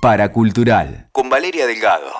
Paracultural, con Valeria Delgado.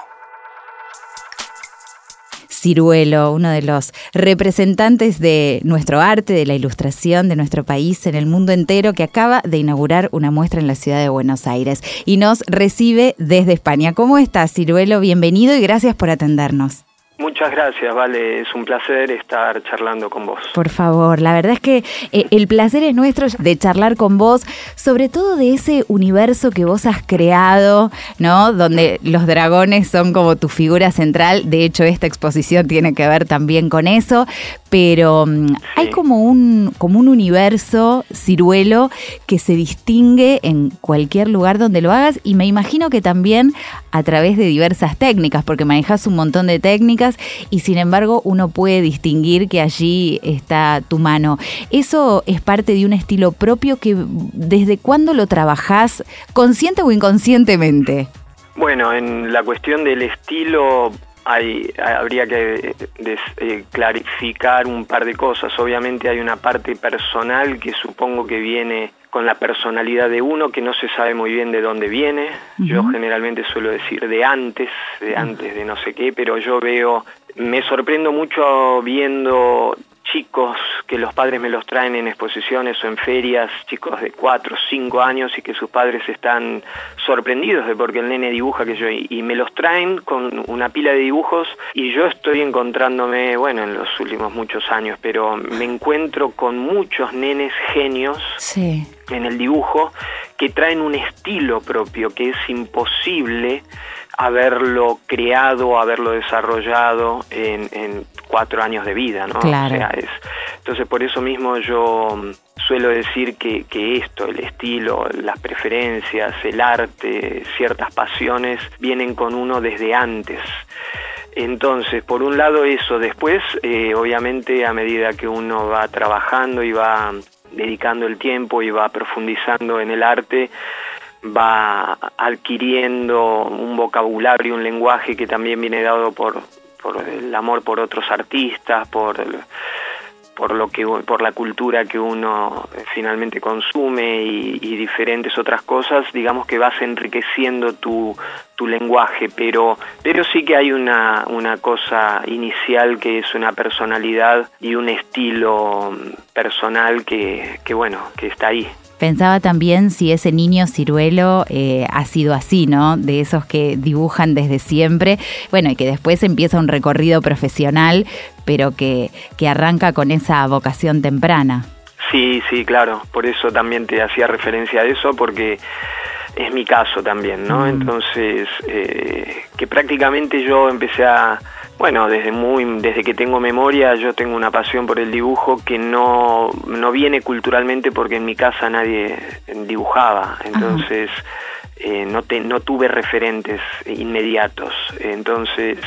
Ciruelo, uno de los representantes de nuestro arte, de la ilustración de nuestro país en el mundo entero, que acaba de inaugurar una muestra en la ciudad de Buenos Aires y nos recibe desde España. ¿Cómo estás, Ciruelo? Bienvenido y gracias por atendernos. Muchas gracias, Vale. Es un placer estar charlando con vos. Por favor, la verdad es que eh, el placer es nuestro de charlar con vos, sobre todo de ese universo que vos has creado, ¿no? Donde los dragones son como tu figura central. De hecho, esta exposición tiene que ver también con eso. Pero mm, hay como un, como un universo ciruelo que se distingue en cualquier lugar donde lo hagas y me imagino que también a través de diversas técnicas, porque manejas un montón de técnicas y sin embargo uno puede distinguir que allí está tu mano. ¿Eso es parte de un estilo propio que desde cuándo lo trabajás, consciente o inconscientemente? Bueno, en la cuestión del estilo hay, habría que eh, clarificar un par de cosas. Obviamente hay una parte personal que supongo que viene con la personalidad de uno que no se sabe muy bien de dónde viene. Yo generalmente suelo decir de antes, de antes de no sé qué, pero yo veo, me sorprendo mucho viendo chicos que los padres me los traen en exposiciones o en ferias, chicos de 4 o 5 años y que sus padres están sorprendidos de porque el nene dibuja que yo y me los traen con una pila de dibujos y yo estoy encontrándome, bueno, en los últimos muchos años, pero me encuentro con muchos nenes genios en el dibujo que traen un estilo propio que es imposible haberlo creado, haberlo desarrollado en, en cuatro años de vida, ¿no? Claro. O sea, es, entonces por eso mismo yo mm, suelo decir que, que esto, el estilo, las preferencias, el arte, ciertas pasiones, vienen con uno desde antes. Entonces, por un lado eso, después, eh, obviamente, a medida que uno va trabajando y va dedicando el tiempo y va profundizando en el arte, va adquiriendo un vocabulario, un lenguaje que también viene dado por, por el amor por otros artistas, por por lo que por la cultura que uno finalmente consume y, diferentes otras cosas, digamos que vas enriqueciendo tu, tu lenguaje, pero pero sí que hay una una cosa inicial que es una personalidad y un estilo personal que, que bueno, que está ahí. Pensaba también si ese niño ciruelo eh, ha sido así, ¿no? De esos que dibujan desde siempre, bueno, y que después empieza un recorrido profesional, pero que, que arranca con esa vocación temprana. Sí, sí, claro, por eso también te hacía referencia a eso, porque es mi caso también, ¿no? Mm. Entonces, eh, que prácticamente yo empecé a bueno, desde muy desde que tengo memoria yo tengo una pasión por el dibujo que no, no viene culturalmente porque en mi casa nadie dibujaba, entonces eh, no, te, no tuve referentes inmediatos, entonces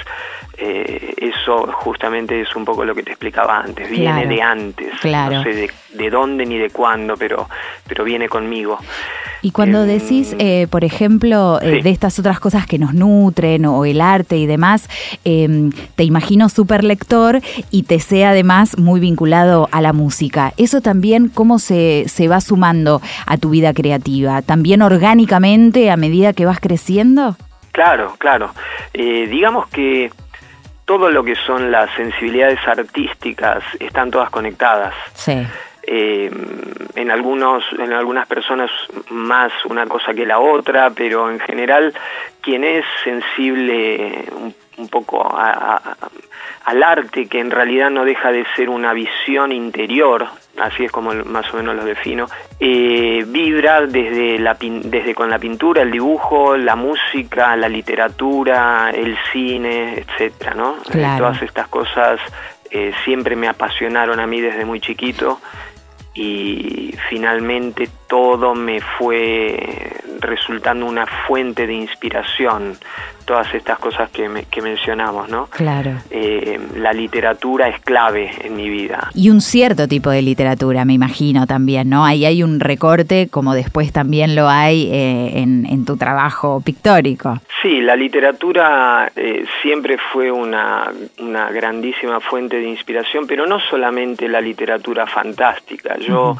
eh, eso justamente es un poco lo que te explicaba antes, viene de antes, claro. no sé de, de, dónde ni de cuándo, pero, pero viene conmigo. Y cuando decís, eh, por ejemplo, eh, sí. de estas otras cosas que nos nutren o el arte y demás, eh, te imagino súper lector y te sea además muy vinculado a la música. ¿Eso también cómo se, se va sumando a tu vida creativa? ¿También orgánicamente a medida que vas creciendo? Claro, claro. Eh, digamos que todo lo que son las sensibilidades artísticas están todas conectadas. Sí. Eh, en algunos en algunas personas más una cosa que la otra pero en general quien es sensible un, un poco a, a, al arte que en realidad no deja de ser una visión interior así es como más o menos lo defino eh, vibra desde la desde con la pintura el dibujo la música la literatura el cine etcétera no claro. eh, todas estas cosas siempre me apasionaron a mí desde muy chiquito y finalmente todo me fue resultando una fuente de inspiración todas estas cosas que, me, que mencionamos, ¿no? Claro. Eh, la literatura es clave en mi vida. Y un cierto tipo de literatura, me imagino también, ¿no? Ahí hay un recorte, como después también lo hay eh, en, en, tu trabajo pictórico. Sí, la literatura eh, siempre fue una, una, grandísima fuente de inspiración, pero no solamente la literatura fantástica. Yo... Uh -huh.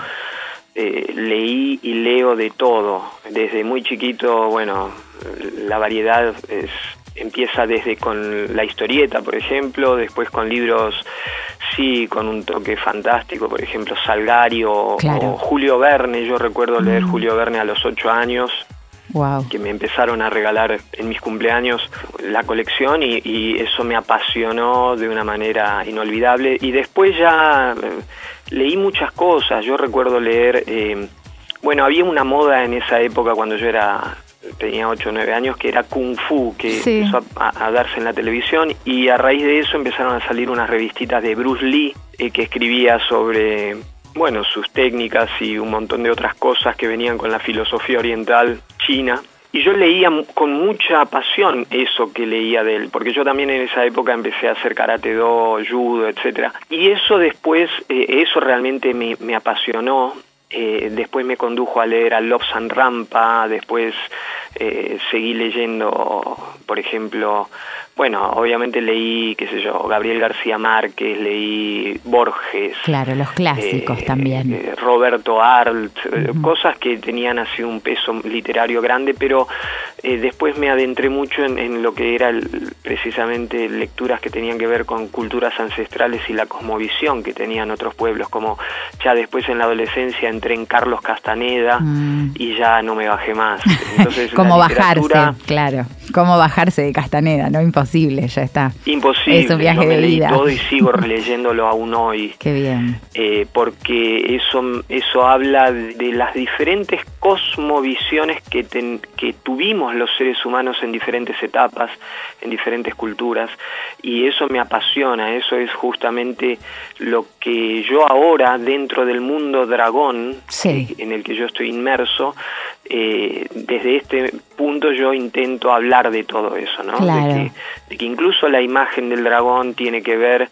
leí y leo de todo. Desde muy chiquito, bueno, la variedad es, empieza desde con la historieta, por ejemplo, después con libros, sí, con un toque fantástico, por ejemplo, Salgari o, Julio Verne. Yo recuerdo leer mm. Julio Verne a los ocho años. Wow. que me empezaron a regalar en mis cumpleaños la colección y, eso me apasionó de una manera inolvidable. Y después ya eh, leí muchas cosas. Yo recuerdo leer, eh, bueno, había una moda en esa época cuando yo era tenía 8 o 9 años, que era Kung Fu, que empezó a, darse en la televisión y a raíz de eso empezaron a salir unas revistitas de Bruce Lee eh, que escribía sobre, bueno, sus técnicas y un montón de otras cosas que venían con la filosofía oriental china. Y yo leía con mucha pasión eso que leía de él, porque yo también en esa época empecé a hacer karate do, judo, etcétera. Y eso después, eh, eso realmente me, me apasionó eh, después me condujo a leer a Lobsang Rampa, después eh, seguí leyendo, por ejemplo, bueno, obviamente leí, qué sé yo, Gabriel García Márquez, leí Borges. Claro, los clásicos eh, también. Eh, Roberto Arlt, cosas que tenían así un peso literario grande, pero después me adentré mucho en, lo que era precisamente lecturas que tenían que ver con culturas ancestrales y la cosmovisión que tenían otros pueblos, como ya después en la adolescencia entré en Carlos Castaneda mm. y ya no me bajé más. Entonces, Cómo bajarse, claro. Cómo bajarse de Castaneda, ¿no? Imposible, ya está. Imposible. Es un viaje de vida. todo y sigo releyéndolo aún hoy. Qué bien. Eh, porque eso, eso habla de las diferentes cosmovisiones que, que tuvimos los seres humanos en diferentes etapas, en diferentes culturas. Y eso me apasiona, eso es justamente lo que yo ahora, dentro del mundo dragón, en el que yo estoy inmerso, eh, desde este punto yo intento hablar de todo eso, ¿no? De, que, incluso la imagen del dragón tiene que ver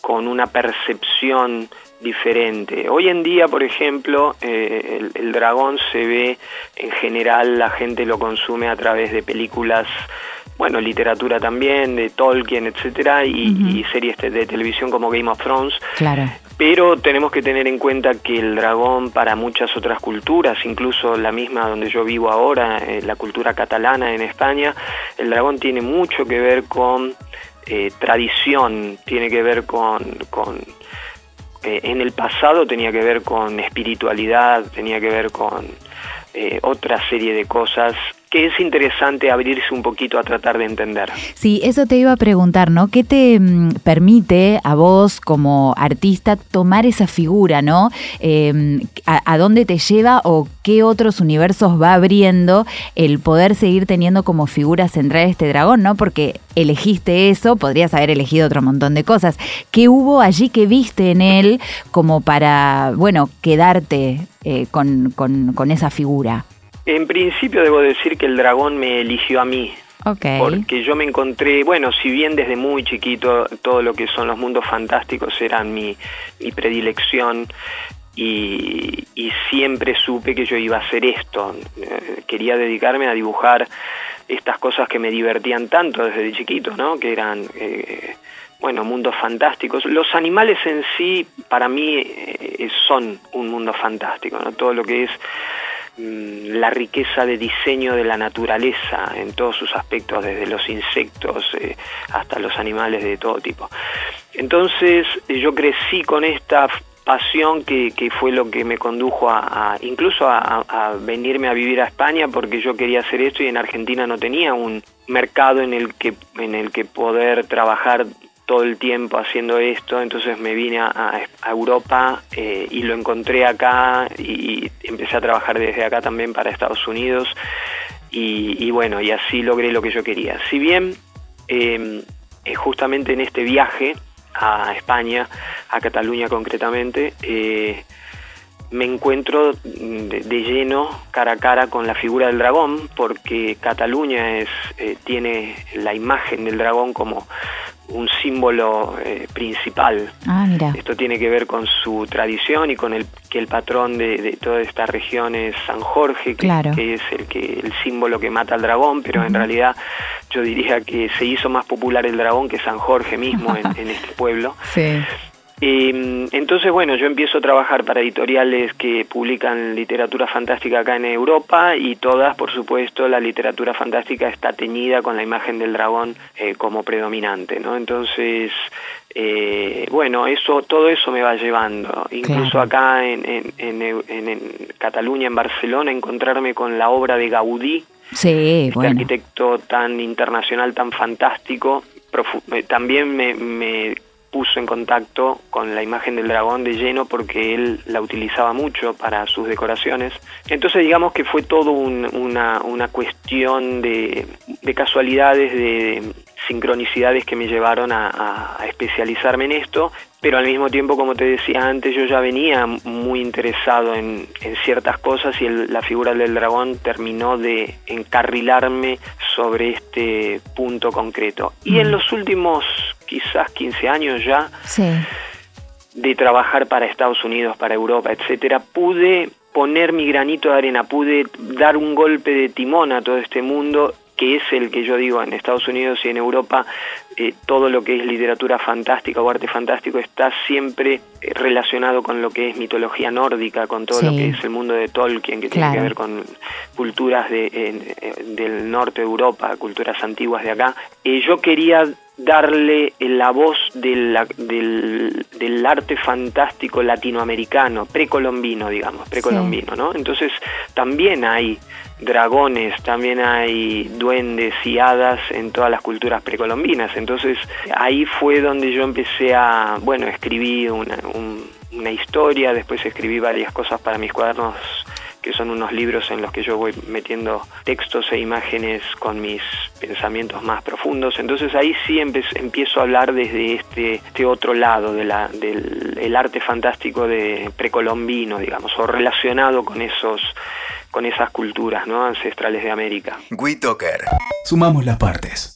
con una percepción diferente. Hoy en día, por ejemplo, eh, el, dragón se ve, en general, la gente lo consume a través de películas, bueno, literatura también, de Tolkien, etcétera, y, y series de televisión como Game of Thrones. Claro pero tenemos que tener en cuenta que el dragón para muchas otras culturas, incluso la misma donde yo vivo ahora, eh, la cultura catalana en España, el dragón tiene mucho que ver con eh, tradición, tiene que ver con... eh, en el pasado tenía que ver con espiritualidad, tenía que ver con otra serie de cosas que es interesante abrirse un poquito a tratar de entender. Sí, eso te iba a preguntar, ¿no? ¿Qué te mm, permite a vos como artista tomar esa figura, ¿no? Em, a, dónde te lleva o qué otros universos va abriendo el poder seguir teniendo como figura central este dragón, ¿no? Porque elegiste eso, podrías haber elegido otro montón de cosas. ¿Qué hubo allí que viste en él como para, bueno, quedarte eh, con, con, con esa figura? En principio debo decir que el dragón me eligió a mí. Porque yo me encontré, bueno, si bien desde muy chiquito todo lo que son los mundos fantásticos eran mi, predilección, y, siempre supe que yo iba a hacer esto. Eh, quería dedicarme a dibujar estas cosas que me divertían tanto desde chiquito, ¿no? Que eran, eh, bueno, mundos fantásticos. Los animales en sí, para mí, eh, son un mundo fantástico, ¿no? Todo lo que es la riqueza de diseño de la naturaleza en todos sus aspectos, desde los insectos eh, hasta los animales de todo tipo. Entonces yo crecí con esta pasión que, fue lo que me condujo a, incluso a, venirme a vivir a España porque yo quería hacer esto y en Argentina no tenía un mercado en el que en el que poder trabajar todo el tiempo haciendo esto, entonces me vine a, Europa eh, y lo encontré acá y, empecé a trabajar desde acá también para Estados Unidos y, bueno, y así logré lo que yo quería. Si bien em, eh, justamente en este viaje a España, a Cataluña concretamente, eh, me encuentro de, lleno cara a cara con la figura del dragón porque Cataluña es tiene la imagen del dragón como un símbolo eh, principal. Ah, mira. Esto tiene que ver con su tradición y con el que el patrón de, toda esta región es San Jorge, que, es el que el símbolo que mata al dragón, pero en realidad yo diría que se hizo más popular el dragón que San Jorge mismo en, este pueblo. Sí. Em, entonces, bueno, yo empiezo a trabajar para editoriales que publican literatura fantástica acá en Europa y todas, por supuesto, la literatura fantástica está teñida con la imagen del dragón eh, como predominante, ¿no? Entonces, eh, bueno, eso, todo eso me va llevando, incluso acá en, en, en, Cataluña, en Barcelona, encontrarme con la obra de Gaudí, sí, este arquitecto tan internacional, tan fantástico, también me, me puso en contacto con la imagen del dragón de lleno porque él la utilizaba mucho para sus decoraciones. Entonces digamos que fue todo una, una cuestión de, de casualidades, de, sincronicidades que me llevaron a, especializarme en esto, pero al mismo tiempo, como te decía antes, yo ya venía muy interesado en, ciertas cosas y la figura del dragón terminó de encarrilarme sobre este punto concreto. Y en los últimos quizás 15 años ya, de trabajar para Estados Unidos, para Europa, etcétera, pude poner mi granito de arena, pude dar un golpe de timón a todo este mundo que es el que yo digo en Estados Unidos y en Europa, eh, todo lo que es literatura fantástica o arte fantástico está siempre eh, relacionado con lo que es mitología nórdica, con todo lo que es el mundo de Tolkien, que tiene que ver con culturas de, eh, del norte de Europa, culturas antiguas de acá. yo quería darle la voz del, del, arte fantástico latinoamericano, precolombino, digamos, precolombino, ¿no? Entonces también hay dragones, también hay duendes y hadas en todas las culturas precolombinas. Entonces ahí fue donde yo empecé a, bueno, escribí una, una historia, después escribí varias cosas para mis cuadernos que son unos libros en los que yo voy metiendo textos e imágenes con mis pensamientos más profundos. Entonces ahí sí empiezo a hablar desde este, este otro lado de la, del arte fantástico de precolombino, digamos, o relacionado con esos con esas culturas ¿no? ancestrales de América. WeToker. Sumamos las partes.